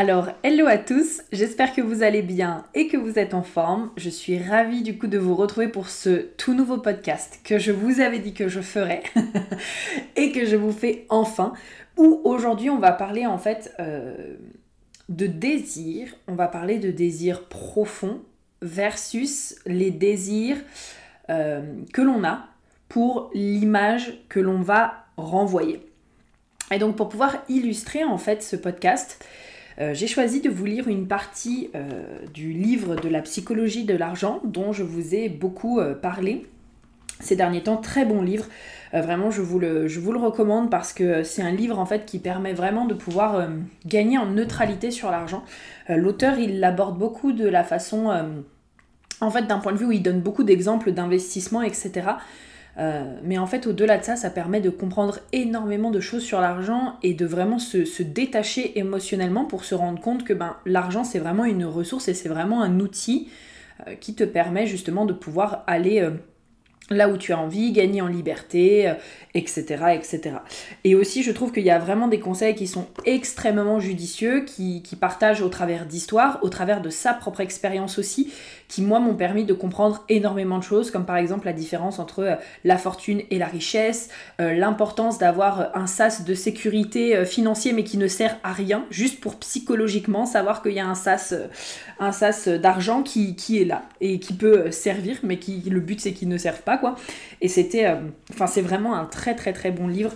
Alors, hello à tous, j'espère que vous allez bien et que vous êtes en forme. Je suis ravie du coup de vous retrouver pour ce tout nouveau podcast que je vous avais dit que je ferais et que je vous fais enfin. Où aujourd'hui on va parler en fait euh, de désir, on va parler de désir profond versus les désirs euh, que l'on a pour l'image que l'on va renvoyer. Et donc pour pouvoir illustrer en fait ce podcast, euh, j'ai choisi de vous lire une partie euh, du livre de la psychologie de l'argent dont je vous ai beaucoup euh, parlé ces derniers temps. Très bon livre. vraiment, je vous, le, je vous le recommande parce que c'est un livre en fait qui permet vraiment de pouvoir gagner en neutralité sur l'argent. L'auteur, il l'aborde beaucoup de la façon, en fait, d'un point de vue où il donne beaucoup d'exemples d'investissement, etc. Euh, mais en fait, au-delà de ça, ça permet de comprendre énormément de choses sur l'argent et de vraiment se, détacher émotionnellement pour se rendre compte que ben, l'argent, c'est vraiment une ressource et c'est vraiment un outil euh, qui te permet justement de pouvoir aller euh, là où tu as envie, gagner en liberté, etc., etc. Et aussi, je trouve qu'il y a vraiment des conseils qui sont extrêmement judicieux, qui, qui partagent au travers d'histoires, au travers de sa propre expérience aussi, qui moi m'ont permis de comprendre énormément de choses, comme par exemple la différence entre euh, la fortune et la richesse, euh, l'importance d'avoir euh, un sas de sécurité financier mais qui ne sert à rien, juste pour psychologiquement savoir qu'il y a un sas, un sas d'argent qui, qui, est là et qui peut servir, mais qui le but c'est qu'il ne serve pas quoi. Et c'était, enfin c'est vraiment un très très très bon livre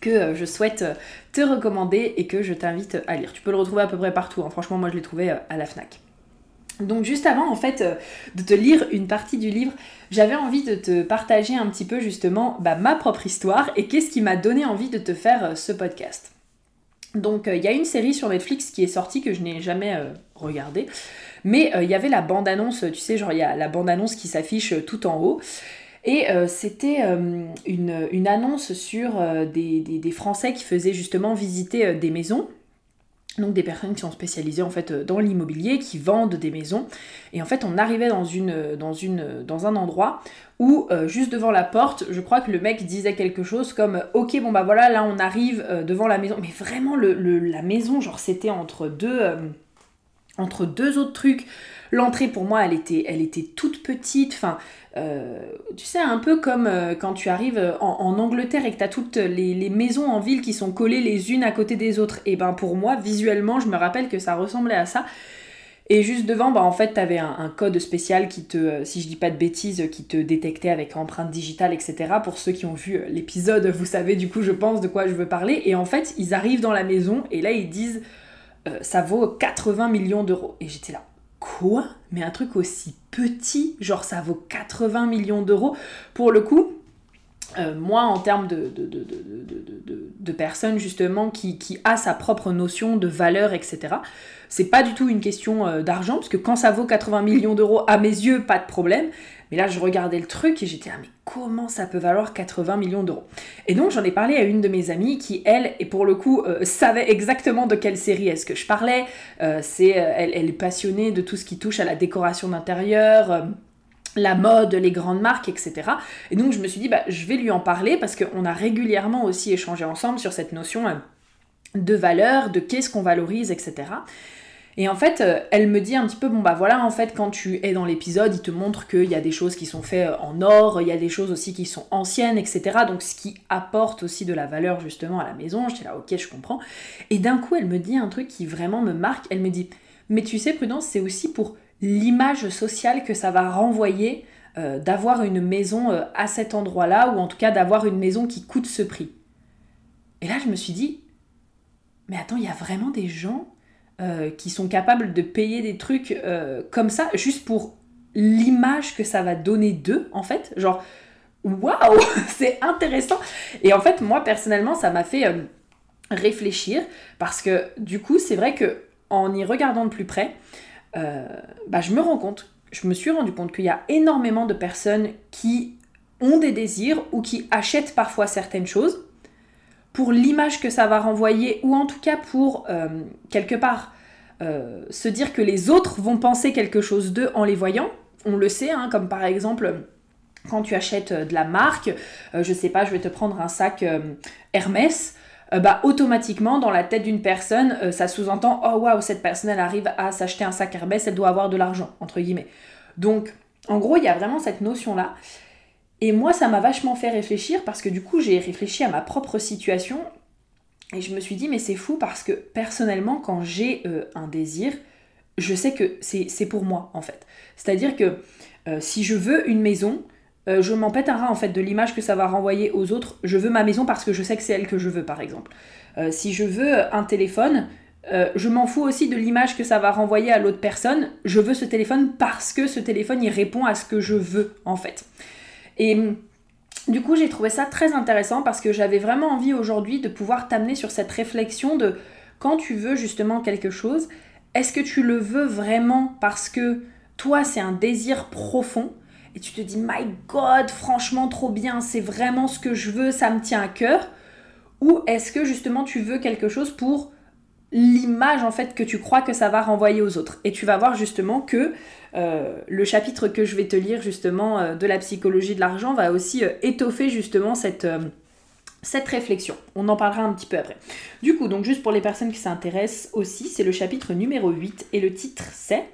que je souhaite te recommander et que je t'invite à lire. Tu peux le retrouver à peu près partout, hein. franchement moi je l'ai trouvé à la FNAC. Donc juste avant en fait euh, de te lire une partie du livre, j'avais envie de te partager un petit peu justement bah, ma propre histoire et qu'est-ce qui m'a donné envie de te faire euh, ce podcast. Donc euh, il y a une série sur Netflix qui est sortie que je n'ai jamais regardée, mais il y avait la bande-annonce, tu sais, genre il y a la bande-annonce qui s'affiche tout en haut. Et c'était une, annonce sur des, Français qui faisaient justement visiter des maisons donc des personnes qui sont spécialisées en fait dans l'immobilier, qui vendent des maisons. Et en fait, on arrivait dans, une, dans, une, dans un endroit où euh, juste devant la porte, je crois que le mec disait quelque chose comme Ok, bon bah voilà, là on arrive euh, devant la maison. Mais vraiment, la maison, genre c'était entre deux, euh, entre deux autres trucs. L'entrée pour moi, elle était, elle était toute petite. Enfin, euh, tu sais, un peu comme euh, quand tu arrives en, Angleterre et que tu as toutes les, maisons en ville qui sont collées les unes à côté des autres. Et ben pour moi, visuellement, je me rappelle que ça ressemblait à ça. Et juste devant, bah en fait, tu avais un, code spécial qui te, si je dis pas de bêtises, qui te détectait avec empreinte digitale, etc. Pour ceux qui ont vu l'épisode, vous savez du coup, je pense, de quoi je veux parler. Et en fait, ils arrivent dans la maison et là, ils disent, euh, ça vaut 80 millions d'euros. Et j'étais là, quoi? Mais un truc aussi petit, genre ça vaut 80 millions d'euros. Pour le coup, euh, moi, en termes de, de, justement qui, qui, a sa propre notion de valeur, etc., c'est pas du tout une question euh, d'argent, parce que quand ça vaut 80 millions d'euros, à mes yeux, pas de problème. Mais là, je regardais le truc et j'étais, ah, mais comment ça peut valoir 80 millions d'euros? Et donc, j'en ai parlé à une de mes amies qui, elle, et pour le coup, euh, savait exactement de quelle série est-ce que je parlais. c'est, elle, elle, est passionnée de tout ce qui touche à la décoration d'intérieur la mode, les grandes marques, etc. Et donc je me suis dit, bah, je vais lui en parler parce qu'on a régulièrement aussi échangé ensemble sur cette notion euh, de valeur, de qu'est-ce qu'on valorise, etc. Et en fait, euh, elle me dit un petit peu, bon bah voilà, en fait, quand tu es dans l'épisode, il te montre qu'il y a des choses qui sont faites euh, en or, il y a des choses aussi qui sont anciennes, etc. Donc ce qui apporte aussi de la valeur justement à la maison. Je dis là, ok, je comprends. Et d'un coup, elle me dit un truc qui vraiment me marque. Elle me dit, mais tu sais, Prudence, c'est aussi pour l'image sociale que ça va renvoyer euh, d'avoir une maison à cet endroit-là, ou en tout cas d'avoir une maison qui coûte ce prix. Et là, je me suis dit, mais attends, il y a vraiment des gens euh, qui sont capables de payer des trucs euh, comme ça, juste pour l'image que ça va donner d'eux, en fait. Genre, waouh, c'est intéressant. Et en fait, moi, personnellement, ça m'a fait euh, réfléchir, parce que du coup, c'est vrai que en y regardant de plus près, bah, je me rends compte, je me suis rendu compte qu'il y a énormément de personnes qui ont des désirs ou qui achètent parfois certaines choses pour l'image que ça va renvoyer, ou en tout cas pour, euh, quelque part, euh, se dire que les autres vont penser quelque chose d'eux en les voyant. On le sait, hein, comme par exemple quand tu achètes de la marque, euh, je sais pas, je vais te prendre un sac Hermès, bah automatiquement dans la tête d'une personne, ça sous-entend oh waouh cette personne elle arrive à s'acheter un sac Hermès, elle doit avoir de l'argent entre guillemets. Donc en gros il y a vraiment cette notion là. Et moi, ça m'a vachement fait réfléchir parce que du coup, j'ai réfléchi à ma propre situation et je me suis dit, mais c'est fou parce que personnellement, quand j'ai euh, un désir, je sais que c'est pour moi en fait. C'est-à-dire que euh, si je veux une maison, euh, je m'en pète un rat en fait de l'image que ça va renvoyer aux autres. Je veux ma maison parce que je sais que c'est elle que je veux par exemple. si je veux un téléphone, je m'en fous aussi de l'image que ça va renvoyer à l'autre personne. Je veux ce téléphone parce que ce téléphone il répond à ce que je veux en fait. Et hum, du coup, j'ai trouvé ça très intéressant parce que j'avais vraiment envie aujourd'hui de pouvoir t'amener sur cette réflexion de quand tu veux justement quelque chose, est-ce que tu le veux vraiment parce que toi, c'est un désir profond et tu te dis, My God, franchement, trop bien, c'est vraiment ce que je veux, ça me tient à cœur? Ou est-ce que justement tu veux quelque chose pour l'image en fait que tu crois que ça va renvoyer aux autres Et tu vas voir justement que euh, le chapitre que je vais te lire justement euh, de la psychologie de l'argent va aussi euh, étoffer justement cette, cette réflexion. On en parlera un petit peu après. Du coup, donc juste pour les personnes qui s'intéressent aussi, c'est le chapitre numéro 8 et le titre c'est...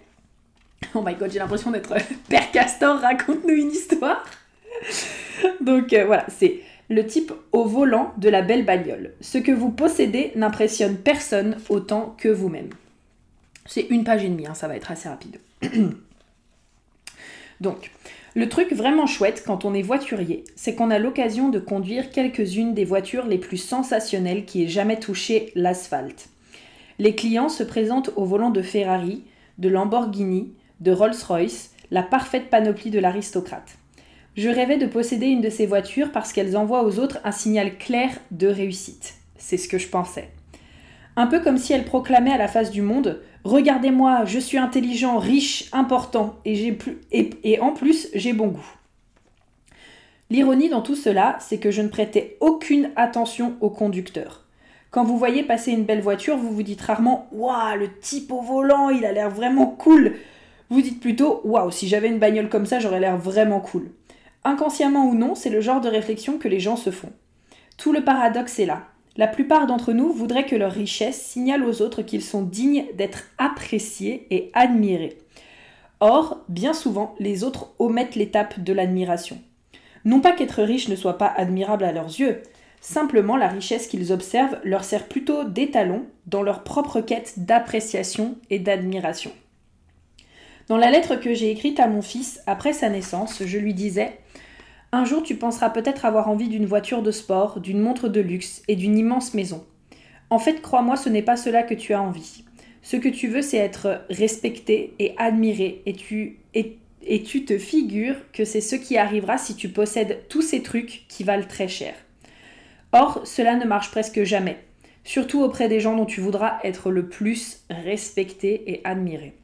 Oh my god, j'ai l'impression d'être Père Castor, raconte-nous une histoire. donc voilà, c'est le type au volant de la belle bagnole. Ce que vous possédez n'impressionne personne autant que vous-même. C'est une page et demie, hein, ça va être assez rapide. Donc, le truc vraiment chouette quand on est voiturier, c'est qu'on a l'occasion de conduire quelques-unes des voitures les plus sensationnelles qui aient jamais touché l'asphalte. Les clients se présentent au volant de Ferrari, de Lamborghini, de Rolls-Royce, la parfaite panoplie de l'aristocrate. Je rêvais de posséder une de ces voitures parce qu'elles envoient aux autres un signal clair de réussite. C'est ce que je pensais. Un peu comme si elles proclamaient à la face du monde Regardez-moi, je suis intelligent, riche, important, et, en plus, j'ai bon goût. L'ironie dans tout cela, c'est que je ne prêtais aucune attention au conducteur. Quand vous voyez passer une belle voiture, vous vous dites rarement Waouh, le type au volant, il a l'air vraiment cool. Vous dites plutôt Waouh, si j'avais une bagnole comme ça, j'aurais l'air vraiment cool. Inconsciemment ou non, c'est le genre de réflexion que les gens se font. Tout le paradoxe est là. La plupart d'entre nous voudraient que leur richesse signale aux autres qu'ils sont dignes d'être appréciés et admirés. Or, bien souvent, les autres omettent l'étape de l'admiration. Non pas qu'être riche ne soit pas admirable à leurs yeux, simplement la richesse qu'ils observent leur sert plutôt d'étalon dans leur propre quête d'appréciation et d'admiration. Dans la lettre que j'ai écrite à mon fils après sa naissance, je lui disais un jour, tu penseras peut-être avoir envie d'une voiture de sport, d'une montre de luxe et d'une immense maison. En fait, crois-moi, ce n'est pas cela que tu as envie. Ce que tu veux, c'est être respecté et admiré, et tu, et, tu te figures que c'est ce qui arrivera si tu possèdes tous ces trucs qui valent très cher. Or, cela ne marche presque jamais, surtout auprès des gens dont tu voudras être le plus respecté et admiré.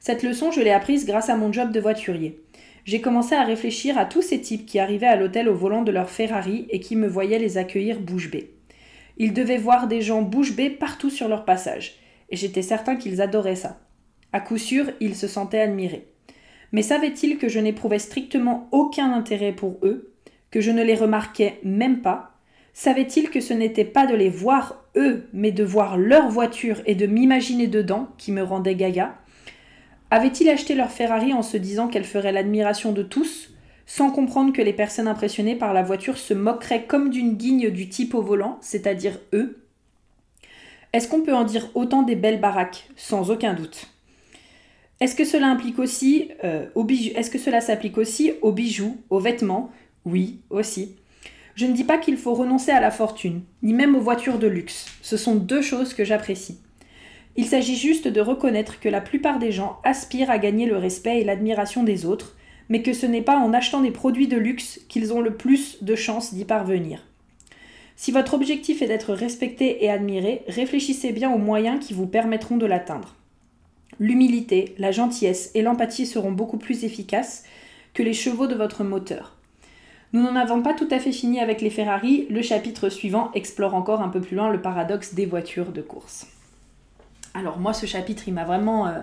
Cette leçon, je l'ai apprise grâce à mon job de voiturier j'ai commencé à réfléchir à tous ces types qui arrivaient à l'hôtel au volant de leur Ferrari et qui me voyaient les accueillir bouche bée. Ils devaient voir des gens bouche bée partout sur leur passage, et j'étais certain qu'ils adoraient ça. À coup sûr, ils se sentaient admirés. Mais savait-il que je n'éprouvais strictement aucun intérêt pour eux, que je ne les remarquais même pas? Savait-il que ce n'était pas de les voir eux, mais de voir leur voiture et de m'imaginer dedans qui me rendait gaga? Avait-il acheté leur Ferrari en se disant qu'elle ferait l'admiration de tous, sans comprendre que les personnes impressionnées par la voiture se moqueraient comme d'une guigne du type au volant, c'est-à-dire eux? Est-ce qu'on peut en dire autant des belles baraques? Sans aucun doute. Est-ce que cela euh, Est-ce que cela s'applique aussi aux bijoux, aux vêtements? Oui, aussi. Je ne dis pas qu'il faut renoncer à la fortune, ni même aux voitures de luxe. Ce sont deux choses que j'apprécie. Il s'agit juste de reconnaître que la plupart des gens aspirent à gagner le respect et l'admiration des autres, mais que ce n'est pas en achetant des produits de luxe qu'ils ont le plus de chances d'y parvenir. Si votre objectif est d'être respecté et admiré, réfléchissez bien aux moyens qui vous permettront de l'atteindre. L'humilité, la gentillesse et l'empathie seront beaucoup plus efficaces que les chevaux de votre moteur. Nous n'en avons pas tout à fait fini avec les Ferrari, le chapitre suivant explore encore un peu plus loin le paradoxe des voitures de course. Alors moi ce chapitre il m'a vraiment euh,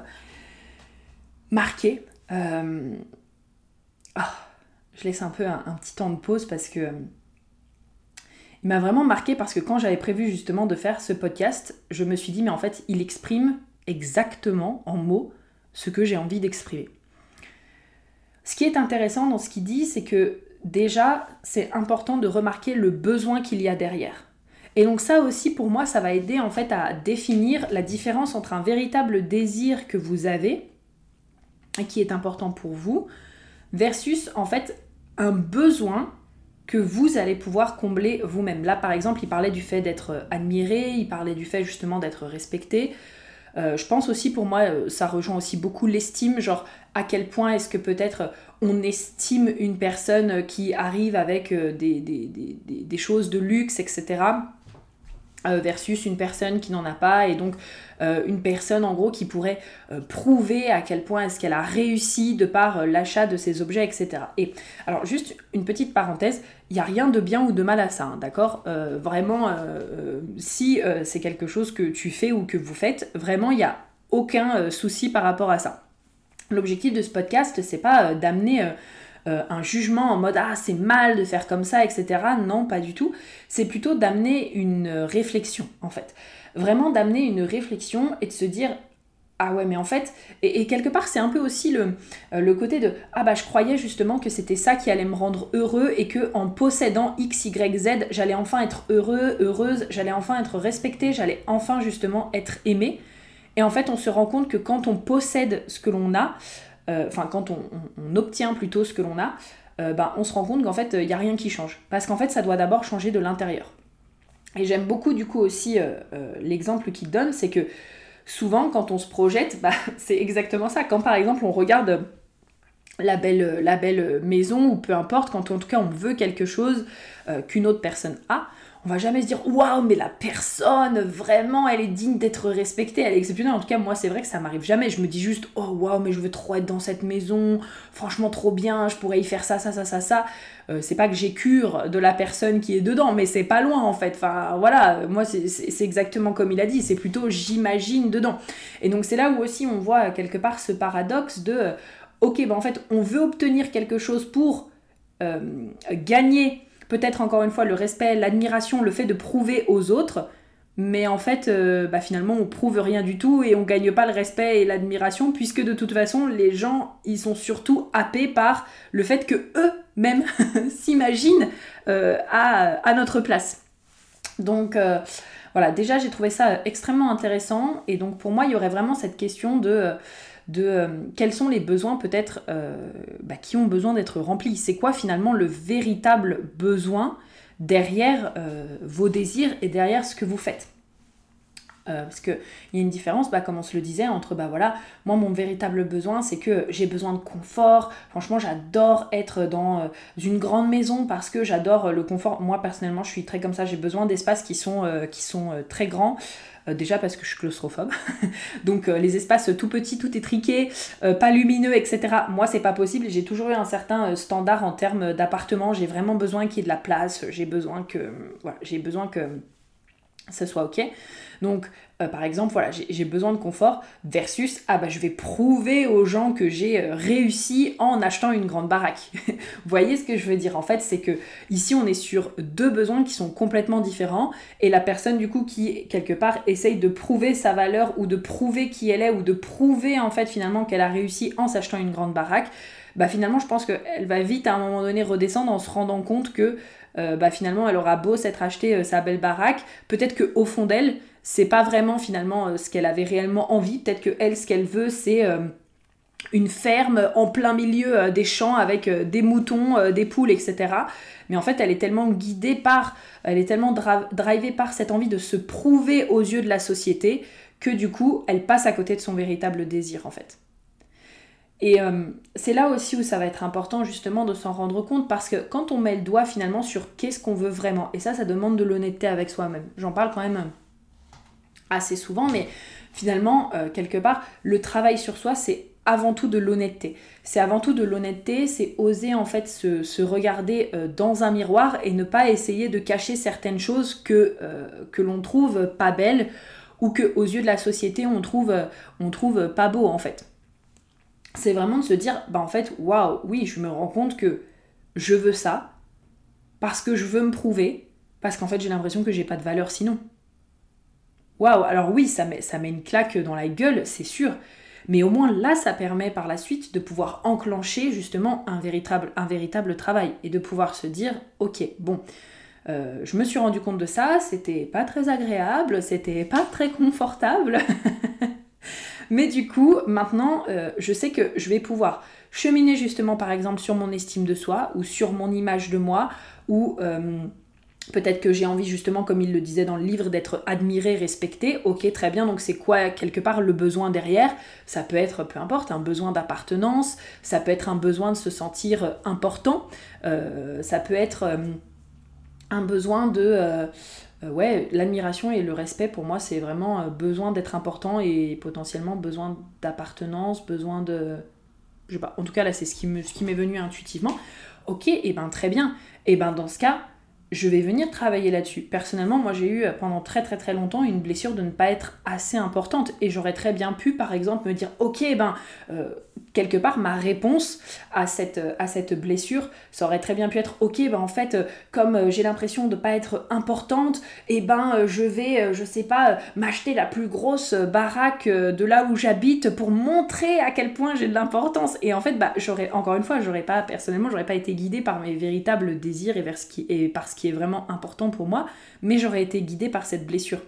marqué. Euh, ah, je laisse un peu un, petit temps de pause parce que il m'a vraiment marqué parce que quand j'avais prévu justement de faire ce podcast, je me suis dit mais en fait il exprime exactement en mots ce que j'ai envie d'exprimer. Ce qui est intéressant dans ce qu'il dit, c'est que déjà, c'est important de remarquer le besoin qu'il y a derrière. Et donc ça aussi, pour moi, ça va aider en fait à définir la différence entre un véritable désir que vous avez et qui est important pour vous, versus en fait un besoin que vous allez pouvoir combler vous-même. Là, par exemple, il parlait du fait d'être admiré, il parlait du fait justement d'être respecté. Euh, je pense aussi pour moi, euh, ça rejoint aussi beaucoup l'estime, genre à quel point est-ce que peut-être on estime une personne qui arrive avec euh, des, des, choses de luxe, etc. versus une personne qui n'en a pas et donc une personne en gros qui pourrait prouver à quel point est-ce qu'elle a réussi de par l'achat de ses objets, etc. Et alors juste une petite parenthèse, il n'y a rien de bien ou de mal à ça, hein, d'accord? Euh, Vraiment, euh, euh, si c'est quelque chose que tu fais ou que vous faites, vraiment, il n'y a aucun souci par rapport à ça. L'objectif de ce podcast, c'est pas d'amener un jugement en mode ah c'est mal de faire comme ça, etc. Non, pas du tout. C'est plutôt d'amener une réflexion, en fait. Vraiment d'amener une réflexion et de se dire ah ouais, mais en fait, et, quelque part, c'est un peu aussi le, euh, le, côté de Ah bah, je croyais justement que c'était ça qui allait me rendre heureux et que en possédant X, Y, Z, j'allais enfin être heureux, heureuse, j'allais enfin être respectée, j'allais enfin justement être aimée. Et en fait, on se rend compte que quand on possède ce que l'on a, euh, enfin, quand on, obtient plutôt ce que l'on a, euh, bah, on se rend compte qu'en fait, il n'y a rien qui change. Parce qu'en fait, ça doit d'abord changer de l'intérieur. Et j'aime beaucoup du coup aussi l'exemple qu'il donne, c'est que souvent quand on se projette, bah, c'est exactement ça. Quand par exemple on regarde la belle, la belle maison ou peu importe, quand en tout cas on veut quelque chose euh, qu'une autre personne a, on va jamais se dire waouh mais la personne vraiment elle est digne d'être respectée elle est exceptionnelle. En tout cas moi c'est vrai que ça m'arrive jamais. Je me dis juste oh waouh mais je veux trop être dans cette maison. Franchement trop bien. Je pourrais y faire ça ça ça ça ça. Euh, c'est pas que j'ai cure de la personne qui est dedans mais c'est pas loin en fait. Enfin voilà. Moi c'est exactement comme il a dit. C'est plutôt j'imagine dedans. Et donc c'est là où aussi on voit quelque part ce paradoxe de ok ben en fait on veut obtenir quelque chose pour euh, gagner peut-être encore une fois le respect, l'admiration, le fait de prouver aux autres, mais en fait, euh, bah, finalement, on prouve rien du tout et on gagne pas le respect et l'admiration, puisque de toute façon, les gens, ils sont surtout happés par le fait que eux-mêmes s'imaginent euh, à, notre place. Donc euh, voilà, déjà j'ai trouvé ça extrêmement intéressant. Et donc pour moi, il y aurait vraiment cette question de de euh, quels sont les besoins peut-être euh, bah, qui ont besoin d'être remplis. C'est quoi finalement le véritable besoin derrière euh, vos désirs et derrière ce que vous faites? parce qu'il y a une différence, bah, comme on se le disait, entre bah voilà, moi mon véritable besoin c'est que j'ai besoin de confort. Franchement, j'adore être dans une grande maison parce que j'adore le confort. Moi personnellement, je suis très comme ça, j'ai besoin d'espaces qui sont, qui sont très grands. Euh, déjà parce que je suis claustrophobe. Donc euh, les espaces tout petits, tout étriqués, euh, pas lumineux, etc. Moi, c'est pas possible. J'ai toujours eu un certain standard en termes d'appartement. J'ai vraiment besoin qu'il y ait de la place. J'ai besoin que. Voilà, j'ai besoin que ce soit ok. Donc, euh, par exemple, voilà, j'ai besoin de confort versus ah bah je vais prouver aux gens que j'ai euh, réussi en achetant une grande baraque. Vous voyez ce que je veux dire? En fait, c'est que ici on est sur deux besoins qui sont complètement différents et la personne du coup qui quelque part essaye de prouver sa valeur ou de prouver qui elle est ou de prouver en fait finalement qu'elle a réussi en s'achetant une grande baraque. Bah finalement, je pense qu'elle va vite à un moment donné redescendre en se rendant compte que euh, bah finalement elle aura beau s'être acheté sa belle baraque, peut-être que au fond d'elle c'est pas vraiment finalement euh, ce qu'elle avait réellement envie. Peut-être que elle, ce qu'elle veut, c'est euh, une ferme en plein milieu euh, des champs avec des moutons, des poules, etc. Mais en fait, elle est tellement guidée par, elle est tellement drivée par cette envie de se prouver aux yeux de la société que du coup, elle passe à côté de son véritable désir en fait. Et c'est là aussi où ça va être important justement de s'en rendre compte parce que quand on met le doigt finalement sur qu'est-ce qu'on veut vraiment, et ça, ça demande de l'honnêteté avec soi-même. J'en parle quand même assez souvent, mais finalement, euh, quelque part, le travail sur soi, c'est avant tout de l'honnêteté. C'est avant tout de l'honnêteté, c'est oser en fait se, regarder euh, dans un miroir et ne pas essayer de cacher certaines choses que, euh, que l'on trouve pas belles ou que aux yeux de la société on trouve, on trouve pas beau en fait. C'est vraiment de se dire, bah en fait, waouh, oui, je me rends compte que je veux ça parce que je veux me prouver, parce qu'en fait j'ai l'impression que j'ai pas de valeur sinon. Waouh, alors oui, ça met, une claque dans la gueule, c'est sûr. Mais au moins là, ça permet par la suite de pouvoir enclencher justement un véritable, un véritable travail et de pouvoir se dire, ok, bon, euh, je me suis rendu compte de ça, c'était pas très agréable, c'était pas très confortable. Mais du coup, maintenant, euh, je sais que je vais pouvoir cheminer justement par exemple sur mon estime de soi ou sur mon image de moi ou... Euh, Peut-être que j'ai envie justement, comme il le disait dans le livre, d'être admiré, respecté. Ok, très bien, donc c'est quoi quelque part le besoin derrière? Ça peut être, peu importe, un besoin d'appartenance, ça peut être un besoin de se sentir important, euh, ça peut être euh, un besoin de... Euh, ouais, l'admiration et le respect, pour moi, c'est vraiment besoin d'être important et potentiellement besoin d'appartenance, besoin de... Je sais pas, en tout cas là, c'est ce qui m'est venu intuitivement. Ok, et ben très bien. Et ben dans ce cas je vais venir travailler là-dessus. Personnellement, moi j'ai eu euh, pendant très très très longtemps une blessure de ne pas être assez importante et j'aurais très bien pu par exemple me dire ok ben euh, quelque part ma réponse à cette, euh, à cette blessure ça aurait très bien pu être ok ben en fait comme j'ai l'impression de ne pas être importante et eh ben je vais je sais pas m'acheter la plus grosse baraque de là où j'habite pour montrer à quel point j'ai de l'importance et en fait bah j'aurais encore une fois j'aurais pas personnellement j'aurais pas été guidée par mes véritables désirs et vers qui et par ce qui est vraiment important pour moi, mais j'aurais été guidée par cette blessure.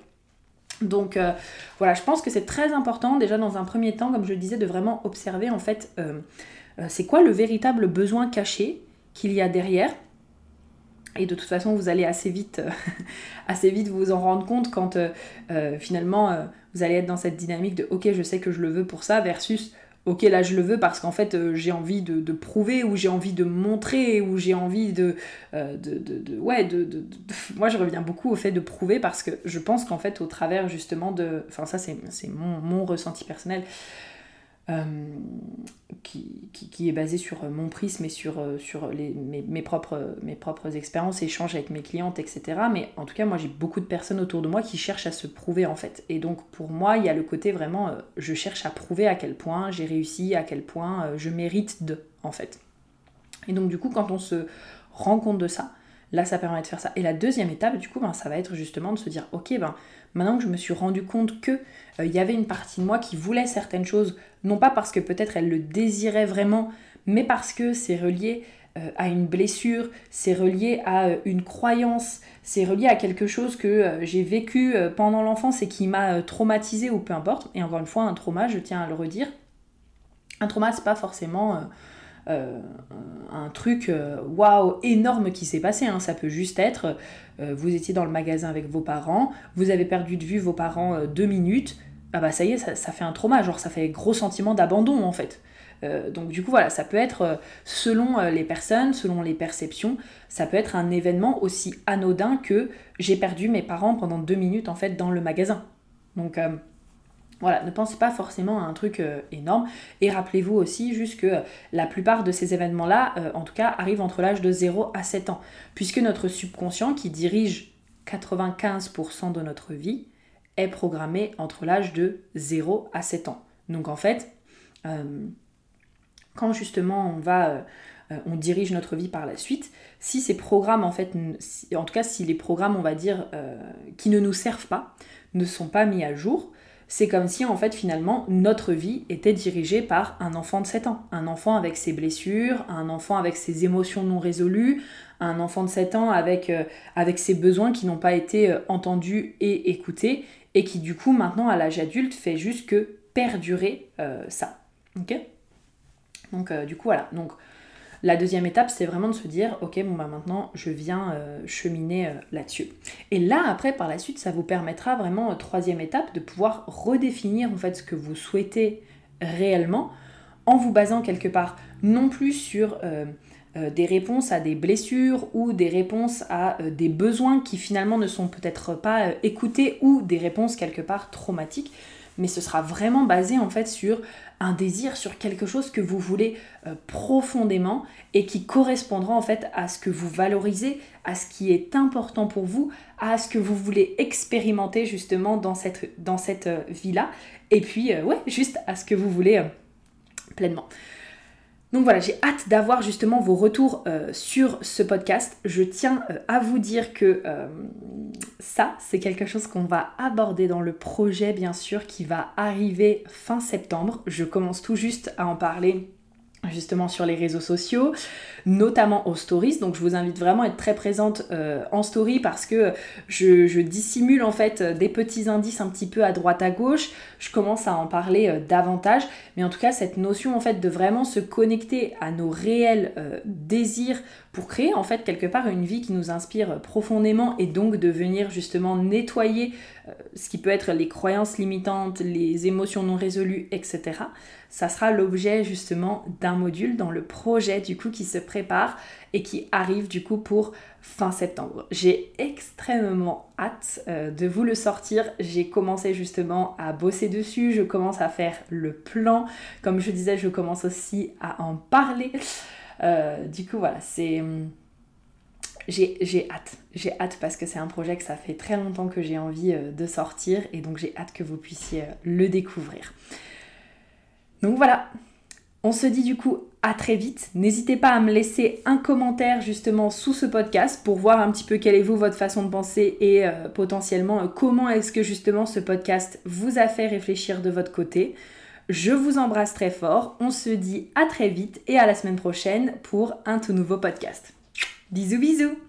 Donc euh, voilà, je pense que c'est très important déjà dans un premier temps, comme je le disais, de vraiment observer en fait euh, euh, c'est quoi le véritable besoin caché qu'il y a derrière. Et de toute façon, vous allez assez vite, assez vite vous en rendre compte quand finalement vous allez être dans cette dynamique de ok, je sais que je le veux pour ça versus ok là je le veux parce qu'en fait euh, j'ai envie de, prouver ou j'ai envie de montrer ou j'ai envie de, euh, ouais de, moi je reviens beaucoup au fait de prouver parce que je pense qu'en fait au travers justement de enfin ça c'est mon ressenti personnel euh, qui, qui, est basé sur mon prisme et sur, euh, sur les, mes, propres, mes propres expériences, échanges avec mes clientes, etc. Mais en tout cas, moi j'ai beaucoup de personnes autour de moi qui cherchent à se prouver en fait. Et donc pour moi, il y a le côté vraiment, euh, je cherche à prouver à quel point j'ai réussi, à quel point je mérite de en fait. Et donc du coup, quand on se rend compte de ça, là ça permet de faire ça. Et la deuxième étape, du coup, ben, ça va être justement de se dire, ok, ben maintenant que je me suis rendu compte que euh, il y avait une partie de moi qui voulait certaines choses, non pas parce que peut-être elle le désirait vraiment, mais parce que c'est relié euh, à une blessure, c'est relié à euh, une croyance, c'est relié à quelque chose que j'ai vécu pendant l'enfance et qui m'a traumatisé ou peu importe. Et encore une fois, un trauma, je tiens à le redire. Un trauma, c'est pas forcément euh, un truc euh, waouh énorme qui s'est passé. Hein. Ça peut juste être, euh, vous étiez dans le magasin avec vos parents, vous avez perdu de vue vos parents deux minutes, ah bah ça y est, ça, fait un trauma, genre ça fait gros sentiment d'abandon en fait. donc du coup voilà, ça peut être selon les personnes, selon les perceptions, ça peut être un événement aussi anodin que j'ai perdu mes parents pendant deux minutes en fait dans le magasin. Donc voilà, ne pensez pas forcément à un truc euh, énorme. Et rappelez-vous aussi juste que la plupart de ces événements-là, euh, en tout cas, arrivent entre l'âge de 0 à 7 ans. Puisque notre subconscient qui dirige 95% de notre vie est programmée entre l'âge de 0 à 7 ans. Donc en fait, euh, quand justement on va, euh, on dirige notre vie par la suite, si ces programmes en fait, en tout cas si les programmes on va dire qui ne nous servent pas ne sont pas mis à jour, c'est comme si en fait finalement notre vie était dirigée par un enfant de 7 ans, un enfant avec ses blessures, un enfant avec ses émotions non résolues, un enfant de 7 ans avec, euh, avec ses besoins qui n'ont pas été euh, entendus et écoutés et qui du coup maintenant à l'âge adulte fait juste que perdurer euh, ça. Ok? Donc du coup voilà. Donc la deuxième étape, c'est vraiment de se dire, ok, bon bah maintenant, je viens euh, cheminer euh, là-dessus. Et là, après, par la suite, ça vous permettra vraiment, euh, troisième étape, de pouvoir redéfinir en fait ce que vous souhaitez réellement, en vous basant quelque part non plus sur des réponses à des blessures ou des réponses à des besoins qui finalement ne sont peut-être pas écoutés ou des réponses quelque part traumatiques, mais ce sera vraiment basé en fait sur un désir, sur quelque chose que vous voulez euh, profondément et qui correspondra en fait à ce que vous valorisez, à ce qui est important pour vous, à ce que vous voulez expérimenter justement dans cette, dans euh, vie-là, et puis euh, ouais, juste à ce que vous voulez pleinement. Donc voilà, j'ai hâte d'avoir justement vos retours euh, sur ce podcast. Je tiens euh, à vous dire que euh, ça, c'est quelque chose qu'on va aborder dans le projet, bien sûr, qui va arriver fin septembre. Je commence tout juste à en parler justement sur les réseaux sociaux, notamment aux stories. Donc je vous invite vraiment à être très présente euh, en story parce que je, dissimule en fait des petits indices un petit peu à droite à gauche. Je commence à en parler euh, davantage. Mais en tout cas, cette notion en fait de vraiment se connecter à nos réels euh, désirs pour créer en fait quelque part une vie qui nous inspire profondément et donc de venir justement nettoyer ce qui peut être les croyances limitantes, les émotions non résolues, etc ça sera l'objet justement d'un module dans le projet du coup qui se prépare et qui arrive du coup pour fin septembre. J'ai extrêmement hâte euh, de vous le sortir. J'ai commencé justement à bosser dessus, je commence à faire le plan. Comme je disais, je commence aussi à en parler. Euh, du coup voilà, c'est... Hum, j'ai hâte, j'ai hâte parce que c'est un projet que ça fait très longtemps que j'ai envie euh, de sortir et donc j'ai hâte que vous puissiez le découvrir. Donc voilà, on se dit du coup à très vite. N'hésitez pas à me laisser un commentaire justement sous ce podcast pour voir un petit peu quelle est vous votre façon de penser et euh, potentiellement euh, comment est-ce que justement ce podcast vous a fait réfléchir de votre côté. Je vous embrasse très fort, on se dit à très vite et à la semaine prochaine pour un tout nouveau podcast. Bisous bisous